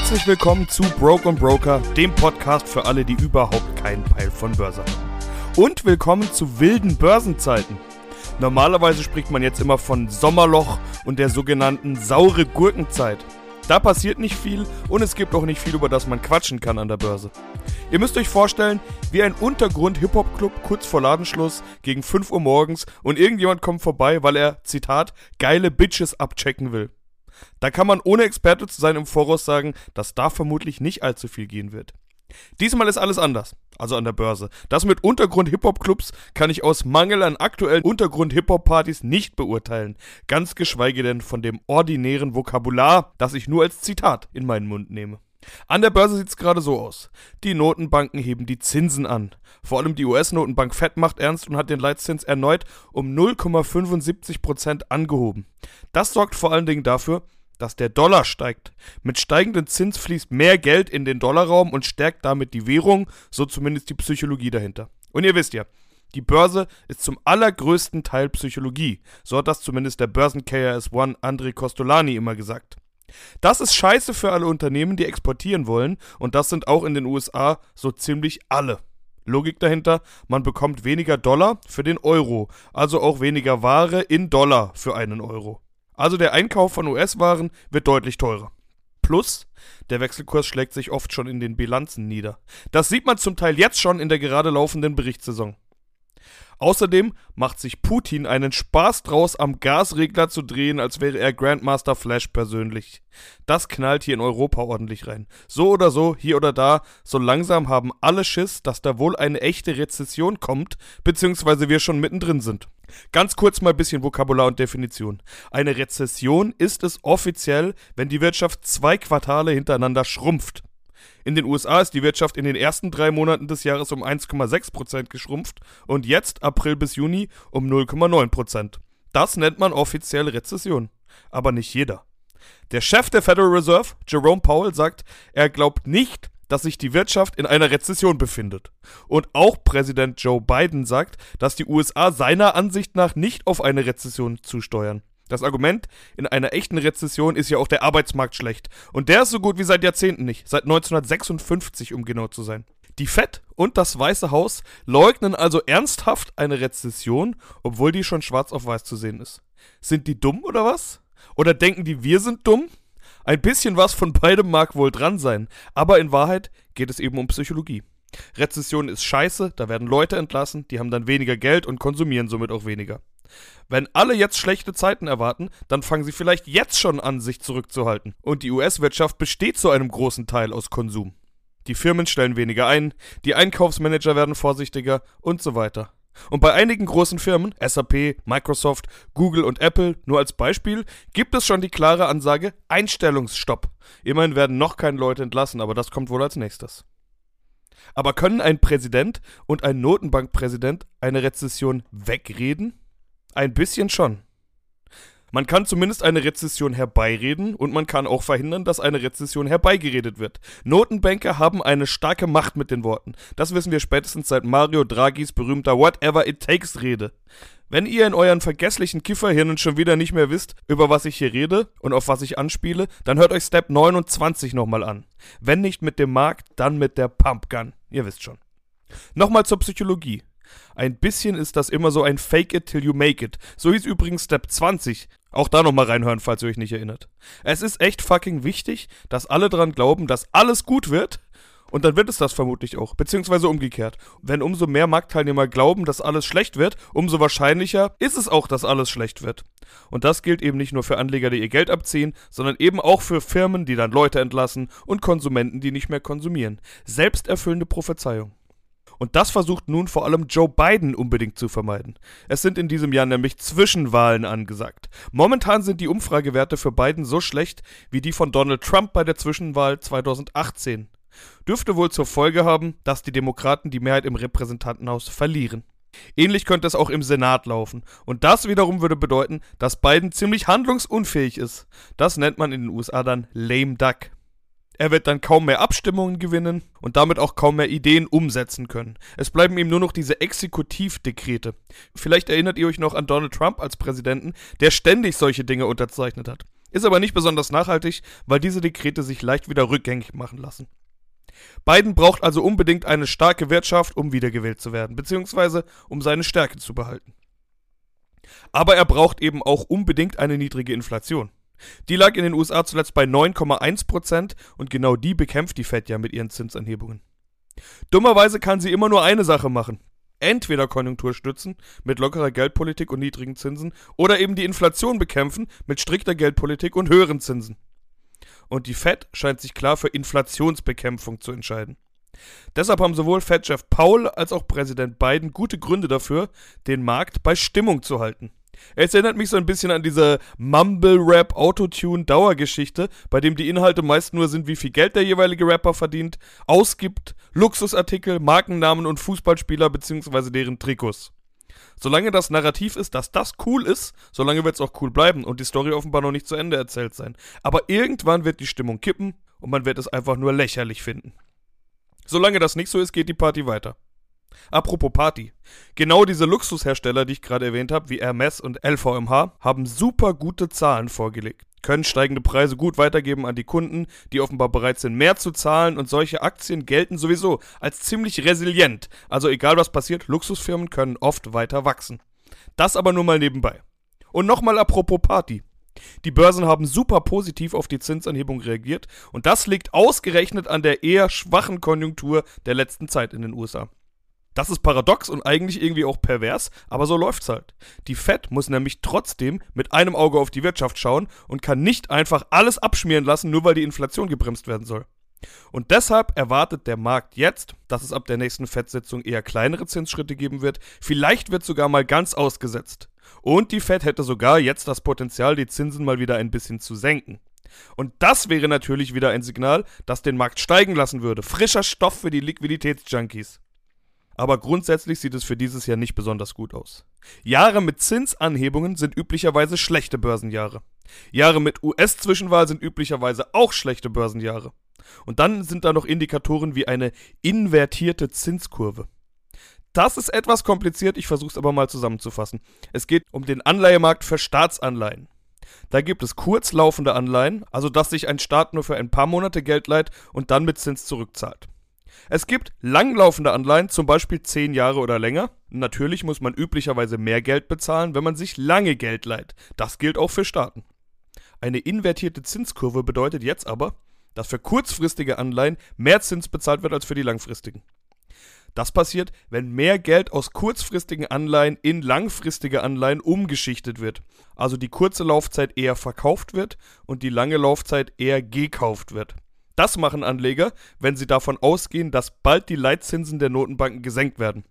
Herzlich willkommen zu Broke und Broker, dem Podcast für alle, die überhaupt keinen Peil von Börse haben. Und willkommen zu wilden Börsenzeiten. Normalerweise spricht man jetzt immer von Sommerloch und der sogenannten saure Gurkenzeit. Da passiert nicht viel und es gibt auch nicht viel, über das man quatschen kann an der Börse. Ihr müsst euch vorstellen, wie ein Untergrund-Hip-Hop-Club kurz vor Ladenschluss gegen 5 Uhr morgens und irgendjemand kommt vorbei, weil er, Zitat, geile Bitches abchecken will. Da kann man ohne Experte zu sein im Voraus sagen, dass da vermutlich nicht allzu viel gehen wird. Diesmal ist alles anders, also an der Börse. Das mit Untergrund-Hip-Hop-Clubs kann ich aus Mangel an aktuellen Untergrund-Hip-Hop-Partys nicht beurteilen, ganz geschweige denn von dem ordinären Vokabular, das ich nur als Zitat in meinen Mund nehme. An der Börse sieht's gerade so aus. Die Notenbanken heben die Zinsen an. Vor allem die US-Notenbank Fed macht ernst und hat den Leitzins erneut um 0,75% angehoben. Das sorgt vor allen Dingen dafür, dass der Dollar steigt. Mit steigendem Zins fließt mehr Geld in den Dollarraum und stärkt damit die Währung, so zumindest die Psychologie dahinter. Und ihr wisst ja, die Börse ist zum allergrößten Teil Psychologie. So hat das zumindest der Börsen-KRS-One André Costolani immer gesagt. Das ist scheiße für alle Unternehmen, die exportieren wollen, und das sind auch in den USA so ziemlich alle. Logik dahinter, man bekommt weniger Dollar für den Euro, also auch weniger Ware in Dollar für einen Euro. Also der Einkauf von US-Waren wird deutlich teurer. Plus, der Wechselkurs schlägt sich oft schon in den Bilanzen nieder. Das sieht man zum Teil jetzt schon in der gerade laufenden Berichtssaison. Außerdem macht sich Putin einen Spaß draus, am Gasregler zu drehen, als wäre er Grandmaster Flash persönlich. Das knallt hier in Europa ordentlich rein. So oder so, hier oder da, so langsam haben alle Schiss, dass da wohl eine echte Rezession kommt, beziehungsweise wir schon mittendrin sind. Ganz kurz mal ein bisschen Vokabular und Definition. Eine Rezession ist es offiziell, wenn die Wirtschaft zwei Quartale hintereinander schrumpft. In den USA ist die Wirtschaft in den ersten drei Monaten des Jahres um 1,6% geschrumpft und jetzt, April bis Juni, um 0,9%. Das nennt man offiziell Rezession. Aber nicht jeder. Der Chef der Federal Reserve, Jerome Powell, sagt, er glaubt nicht, dass sich die Wirtschaft in einer Rezession befindet. Und auch Präsident Joe Biden sagt, dass die USA seiner Ansicht nach nicht auf eine Rezession zusteuern. Das Argument, in einer echten Rezession ist ja auch der Arbeitsmarkt schlecht. Und der ist so gut wie seit Jahrzehnten nicht. Seit 1956, um genau zu sein. Die Fed und das Weiße Haus leugnen also ernsthaft eine Rezession, obwohl die schon schwarz auf weiß zu sehen ist. Sind die dumm oder was? Oder denken die, wir sind dumm? Ein bisschen was von beidem mag wohl dran sein, aber in Wahrheit geht es eben um Psychologie. Rezession ist scheiße, da werden Leute entlassen, die haben dann weniger Geld und konsumieren somit auch weniger. Wenn alle jetzt schlechte Zeiten erwarten, dann fangen sie vielleicht jetzt schon an, sich zurückzuhalten. Und die US-Wirtschaft besteht zu einem großen Teil aus Konsum. Die Firmen stellen weniger ein, die Einkaufsmanager werden vorsichtiger und so weiter. Und bei einigen großen Firmen, SAP, Microsoft, Google und Apple, nur als Beispiel, gibt es schon die klare Ansage Einstellungsstopp. Immerhin werden noch keine Leute entlassen, aber das kommt wohl als nächstes. Aber können ein Präsident und ein Notenbankpräsident eine Rezession wegreden? Ein bisschen schon. Man kann zumindest eine Rezession herbeireden und man kann auch verhindern, dass eine Rezession herbeigeredet wird. Notenbanker haben eine starke Macht mit den Worten. Das wissen wir spätestens seit Mario Draghis berühmter Whatever It Takes Rede. Wenn ihr in euren vergesslichen Kifferhirnen schon wieder nicht mehr wisst, über was ich hier rede und auf was ich anspiele, dann hört euch Step 29 nochmal an. Wenn nicht mit dem Markt, dann mit der Pumpgun. Ihr wisst schon. Nochmal zur Psychologie. Ein bisschen ist das immer so ein Fake it till you make it. So hieß übrigens Step 20. Auch da nochmal reinhören, falls ihr euch nicht erinnert. Es ist echt fucking wichtig, dass alle dran glauben, dass alles gut wird. Und dann wird es das vermutlich auch. Beziehungsweise umgekehrt. Wenn umso mehr Marktteilnehmer glauben, dass alles schlecht wird, umso wahrscheinlicher ist es auch, dass alles schlecht wird. Und das gilt eben nicht nur für Anleger, die ihr Geld abziehen, sondern eben auch für Firmen, die dann Leute entlassen und Konsumenten, die nicht mehr konsumieren. Selbsterfüllende Prophezeiung. Und das versucht nun vor allem Joe Biden unbedingt zu vermeiden. Es sind in diesem Jahr nämlich Zwischenwahlen angesagt. Momentan sind die Umfragewerte für Biden so schlecht wie die von Donald Trump bei der Zwischenwahl 2018. Dürfte wohl zur Folge haben, dass die Demokraten die Mehrheit im Repräsentantenhaus verlieren. Ähnlich könnte es auch im Senat laufen. Und das wiederum würde bedeuten, dass Biden ziemlich handlungsunfähig ist. Das nennt man in den USA dann lame duck. Er wird dann kaum mehr Abstimmungen gewinnen und damit auch kaum mehr Ideen umsetzen können. Es bleiben ihm nur noch diese Exekutivdekrete. Vielleicht erinnert ihr euch noch an Donald Trump als Präsidenten, der ständig solche Dinge unterzeichnet hat. Ist aber nicht besonders nachhaltig, weil diese Dekrete sich leicht wieder rückgängig machen lassen. Biden braucht also unbedingt eine starke Wirtschaft, um wiedergewählt zu werden, beziehungsweise um seine Stärke zu behalten. Aber er braucht eben auch unbedingt eine niedrige Inflation. Die lag in den USA zuletzt bei 9,1% und genau die bekämpft die Fed ja mit ihren Zinsanhebungen. Dummerweise kann sie immer nur eine Sache machen. Entweder Konjunktur stützen mit lockerer Geldpolitik und niedrigen Zinsen oder eben die Inflation bekämpfen mit strikter Geldpolitik und höheren Zinsen. Und die Fed scheint sich klar für Inflationsbekämpfung zu entscheiden. Deshalb haben sowohl Fed-Chef Paul als auch Präsident Biden gute Gründe dafür, den Markt bei Stimmung zu halten. Es erinnert mich so ein bisschen an diese Mumble-Rap Autotune-Dauergeschichte, bei dem die Inhalte meist nur sind, wie viel Geld der jeweilige Rapper verdient, ausgibt, Luxusartikel, Markennamen und Fußballspieler bzw. deren Trikots. Solange das Narrativ ist, dass das cool ist, solange wird es auch cool bleiben und die Story offenbar noch nicht zu Ende erzählt sein. Aber irgendwann wird die Stimmung kippen und man wird es einfach nur lächerlich finden. Solange das nicht so ist, geht die Party weiter. Apropos Party. Genau diese Luxushersteller, die ich gerade erwähnt habe, wie Hermes und LVMH, haben super gute Zahlen vorgelegt, können steigende Preise gut weitergeben an die Kunden, die offenbar bereit sind, mehr zu zahlen und solche Aktien gelten sowieso als ziemlich resilient. Also egal was passiert, Luxusfirmen können oft weiter wachsen. Das aber nur mal nebenbei. Und nochmal apropos Party. Die Börsen haben super positiv auf die Zinsanhebung reagiert und das liegt ausgerechnet an der eher schwachen Konjunktur der letzten Zeit in den USA. Das ist paradox und eigentlich irgendwie auch pervers, aber so läuft's halt. Die Fed muss nämlich trotzdem mit einem Auge auf die Wirtschaft schauen und kann nicht einfach alles abschmieren lassen, nur weil die Inflation gebremst werden soll. Und deshalb erwartet der Markt jetzt, dass es ab der nächsten Fed-Sitzung eher kleinere Zinsschritte geben wird. Vielleicht wird sogar mal ganz ausgesetzt. Und die Fed hätte sogar jetzt das Potenzial, die Zinsen mal wieder ein bisschen zu senken. Und das wäre natürlich wieder ein Signal, das den Markt steigen lassen würde. Frischer Stoff für die Liquiditätsjunkies aber grundsätzlich sieht es für dieses Jahr nicht besonders gut aus. Jahre mit Zinsanhebungen sind üblicherweise schlechte Börsenjahre. Jahre mit US-Zwischenwahl sind üblicherweise auch schlechte Börsenjahre. Und dann sind da noch Indikatoren wie eine invertierte Zinskurve. Das ist etwas kompliziert, ich versuche es aber mal zusammenzufassen. Es geht um den Anleihemarkt für Staatsanleihen. Da gibt es kurzlaufende Anleihen, also dass sich ein Staat nur für ein paar Monate Geld leiht und dann mit Zins zurückzahlt. Es gibt langlaufende Anleihen, zum Beispiel 10 Jahre oder länger. Natürlich muss man üblicherweise mehr Geld bezahlen, wenn man sich lange Geld leiht. Das gilt auch für Staaten. Eine invertierte Zinskurve bedeutet jetzt aber, dass für kurzfristige Anleihen mehr Zins bezahlt wird als für die langfristigen. Das passiert, wenn mehr Geld aus kurzfristigen Anleihen in langfristige Anleihen umgeschichtet wird. Also die kurze Laufzeit eher verkauft wird und die lange Laufzeit eher gekauft wird. Das machen Anleger, wenn sie davon ausgehen, dass bald die Leitzinsen der Notenbanken gesenkt werden.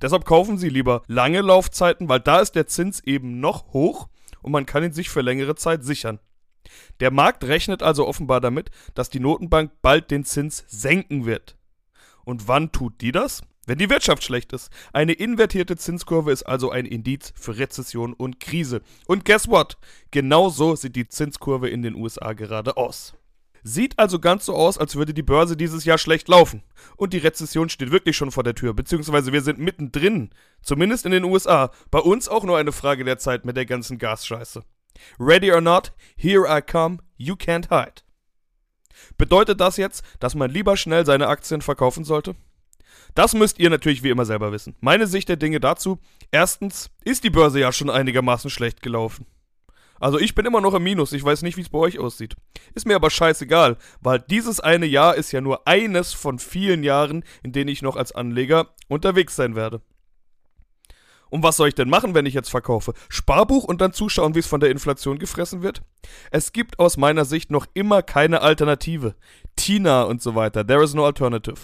Deshalb kaufen sie lieber lange Laufzeiten, weil da ist der Zins eben noch hoch und man kann ihn sich für längere Zeit sichern. Der Markt rechnet also offenbar damit, dass die Notenbank bald den Zins senken wird. Und wann tut die das? Wenn die Wirtschaft schlecht ist. Eine invertierte Zinskurve ist also ein Indiz für Rezession und Krise. Und guess what? Genau so sieht die Zinskurve in den USA gerade aus. Sieht also ganz so aus, als würde die Börse dieses Jahr schlecht laufen. Und die Rezession steht wirklich schon vor der Tür, beziehungsweise wir sind mittendrin. Zumindest in den USA. Bei uns auch nur eine Frage der Zeit mit der ganzen Gasscheiße. Ready or not, here I come, you can't hide. Bedeutet das jetzt, dass man lieber schnell seine Aktien verkaufen sollte? Das müsst ihr natürlich wie immer selber wissen. Meine Sicht der Dinge dazu: Erstens ist die Börse ja schon einigermaßen schlecht gelaufen. Also ich bin immer noch im Minus, ich weiß nicht, wie es bei euch aussieht. Ist mir aber scheißegal, weil dieses eine Jahr ist ja nur eines von vielen Jahren, in denen ich noch als Anleger unterwegs sein werde. Und was soll ich denn machen, wenn ich jetzt verkaufe? Sparbuch und dann zuschauen, wie es von der Inflation gefressen wird? Es gibt aus meiner Sicht noch immer keine Alternative. Tina und so weiter. There is no alternative.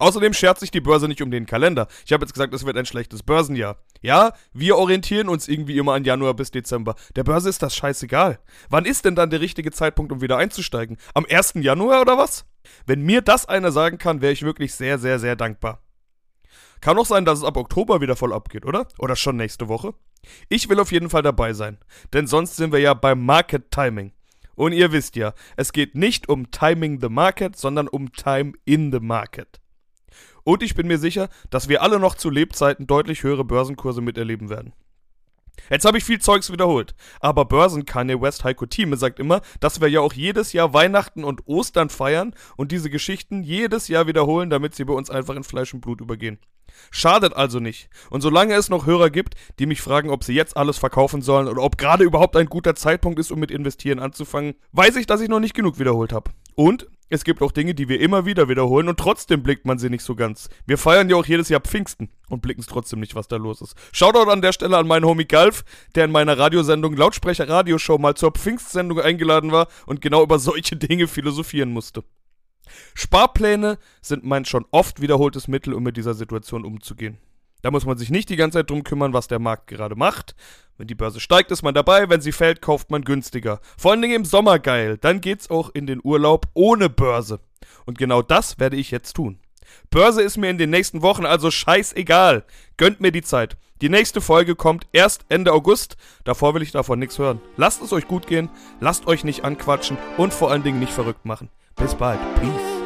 Außerdem schert sich die Börse nicht um den Kalender. Ich habe jetzt gesagt, es wird ein schlechtes Börsenjahr. Ja, wir orientieren uns irgendwie immer an Januar bis Dezember. Der Börse ist das scheißegal. Wann ist denn dann der richtige Zeitpunkt, um wieder einzusteigen? Am 1. Januar oder was? Wenn mir das einer sagen kann, wäre ich wirklich sehr, sehr, sehr dankbar. Kann auch sein, dass es ab Oktober wieder voll abgeht, oder? Oder schon nächste Woche? Ich will auf jeden Fall dabei sein, denn sonst sind wir ja beim Market Timing. Und ihr wisst ja, es geht nicht um Timing the Market, sondern um Time in the Market. Und ich bin mir sicher, dass wir alle noch zu Lebzeiten deutlich höhere Börsenkurse miterleben werden. Jetzt habe ich viel Zeugs wiederholt. Aber Börsen Kanye West Heiko Thieme sagt immer, dass wir ja auch jedes Jahr Weihnachten und Ostern feiern und diese Geschichten jedes Jahr wiederholen, damit sie bei uns einfach in Fleisch und Blut übergehen. Schadet also nicht. Und solange es noch Hörer gibt, die mich fragen, ob sie jetzt alles verkaufen sollen oder ob gerade überhaupt ein guter Zeitpunkt ist, um mit Investieren anzufangen, weiß ich, dass ich noch nicht genug wiederholt habe. Und es gibt auch Dinge, die wir immer wieder wiederholen und trotzdem blickt man sie nicht so ganz. Wir feiern ja auch jedes Jahr Pfingsten und blicken es trotzdem nicht, was da los ist. Shoutout an der Stelle an meinen Homie Galf, der in meiner Radiosendung Lautsprecher Radioshow mal zur Pfingstsendung eingeladen war und genau über solche Dinge philosophieren musste. Sparpläne sind mein schon oft wiederholtes Mittel, um mit dieser Situation umzugehen. Da muss man sich nicht die ganze Zeit drum kümmern, was der Markt gerade macht. Wenn die Börse steigt, ist man dabei, wenn sie fällt, kauft man günstiger. Vor allen Dingen im Sommer geil, dann geht's auch in den Urlaub ohne Börse. Und genau das werde ich jetzt tun. Börse ist mir in den nächsten Wochen also scheißegal. Gönnt mir die Zeit. Die nächste Folge kommt erst Ende August. Davor will ich davon nichts hören. Lasst es euch gut gehen, lasst euch nicht anquatschen und vor allen Dingen nicht verrückt machen. Bis bald. Peace.